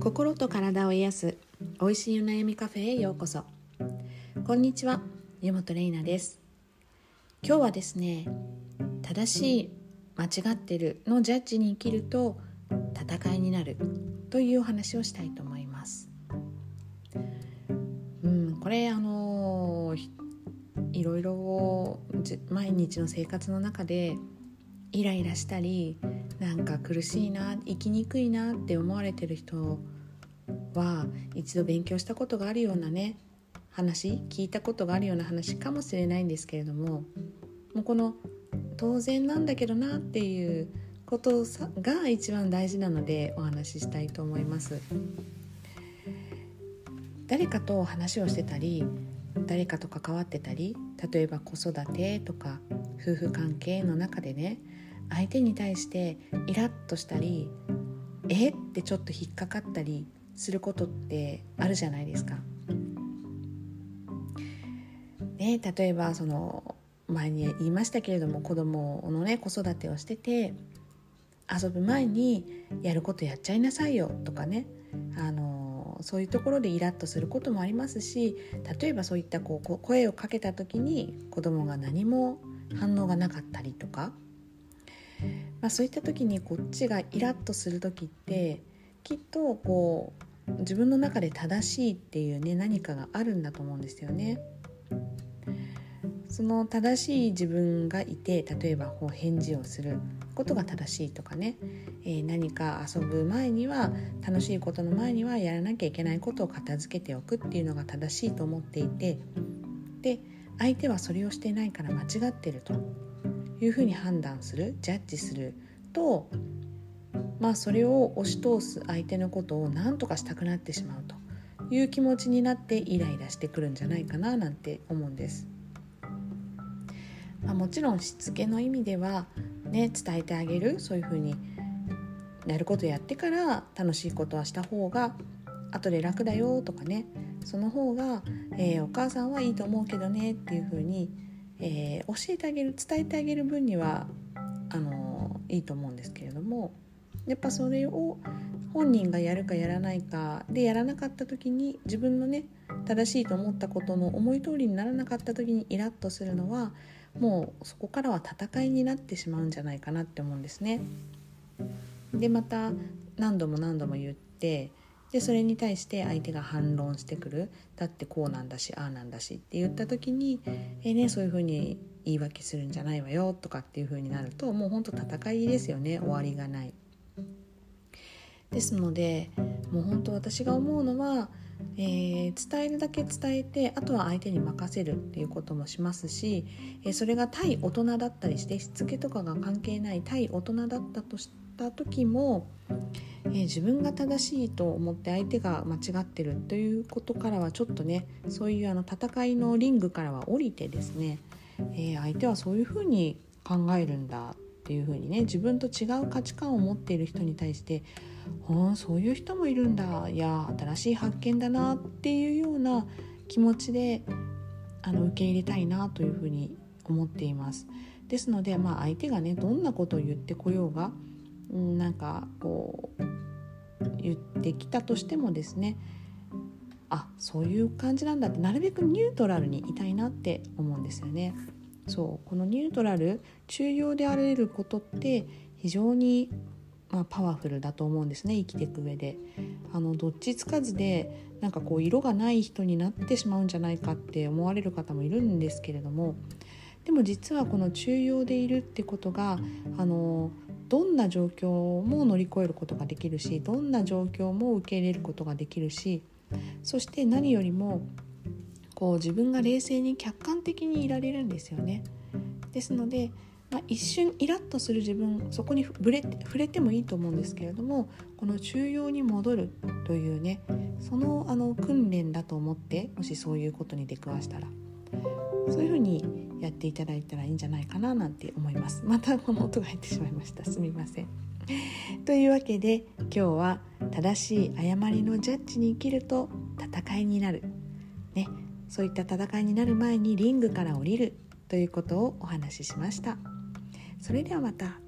心と体を癒す美味しいお悩みカフェへようこそ。こんにちは湯本玲奈です。今日はですね正しい間違ってるのジャッジに生きると戦いになるというお話をしたいと思います。うんこれあのいろいろ毎日の生活の中でイライラしたりなんか苦しいな生きにくいなって思われてる人は一度勉強したことがあるようなね話聞いたことがあるような話かもしれないんですけれどももうこの当然なんだけどなっていうことが一番大事なのでお話ししたいと思います。誰かと話をしてたり誰かと関わってたり例えば子育てとか夫婦関係の中でね相手に対してイラッとしたりえっ？てちょっと引っかかったりすることってあるじゃないですか。ね、例えばその前に言いましたけれども子供のね子育てをしてて遊ぶ前にやることやっちゃいなさいよとかねあのそういうところでイラッとすることもありますし例えばそういったこう声をかけた時に子供が何も反応がなかったりとかまあ、そういった時にこっちがイラッとする時ってきっとこう自分の中で正しいっていうね何かがあるんだと思うんですよね。その正しい自分がいて例えばこう返事をすることが正しいとかね、えー、何か遊ぶ前には楽しいことの前にはやらなきゃいけないことを片付けておくっていうのが正しいと思っていてで相手はそれをしていないから間違ってるというふうに判断するジャッジするとまあそれを押し通す相手のことを何とかしたくなってしまうという気持ちになってイライラしてくるんじゃないかななんて思うんです。まあ、もちろんしつけの意味ではね伝えてあげるそういうふうにやることやってから楽しいことはした方が後で楽だよとかねその方が、えー、お母さんはいいと思うけどねっていうふうにえー、教えてあげる伝えてあげる分にはあのいいと思うんですけれどもやっぱそれを本人がやるかやらないかでやらなかった時に自分のね正しいと思ったことの思い通りにならなかった時にイラッとするのはもうそこからは戦いになってしまうんじゃないかなって思うんですね。でまた何度も何度も言ってでそれに対して相手が反論してくるだってこうなんだしああなんだしって言った時に「えー、ね、そういうふうに言い訳するんじゃないわよ」とかっていうふうになるともうほんと戦いですよね終わりがない。ですのでもう本当私が思うのは、えー、伝えるだけ伝えてあとは相手に任せるっていうこともしますし、えー、それが対大人だったりしてしつけとかが関係ない対大人だったとした時もえー、自分が正しいと思って相手が間違ってるということからはちょっとねそういうあの戦いのリングからは降りてですね、え、相手はそういうふうに考えるんだていうふうにね自分と違う価値観を持っている人に対して「あそういう人もいるんだいや新しい発見だな」っていうような気持ちであの受け入れたいなというふうに思っています。ですので、まあ、相手がねどんなことを言ってこようがなんかこう言ってきたとしてもですねあそういう感じなんだってなるべくニュートラルにいたいなって思うんですよね。そうこのニュートラル中庸であられることって非常に、まあ、パワフルだと思うんですね生きていく上で。あのどっちつかずでなんかこう色がない人になってしまうんじゃないかって思われる方もいるんですけれどもでも実はこの中庸でいるってことがあのどんな状況も乗り越えることができるしどんな状況も受け入れることができるしそして何よりもこう自分が冷静に客観的にいられるんですよね。ですので、まあ、一瞬イラッとする自分そこに触れ触れてもいいと思うんですけれどもこの中庸に戻るというねそのあの訓練だと思ってもしそういうことに出くわしたらそういうふうにやっていただいたらいいんじゃないかななんて思います。またこの音が入ってしまいました。すみません。というわけで今日は正しい誤りのジャッジに生きると戦いになる。ね。そういった戦いになる前にリングから降りるということをお話ししました。それではまた。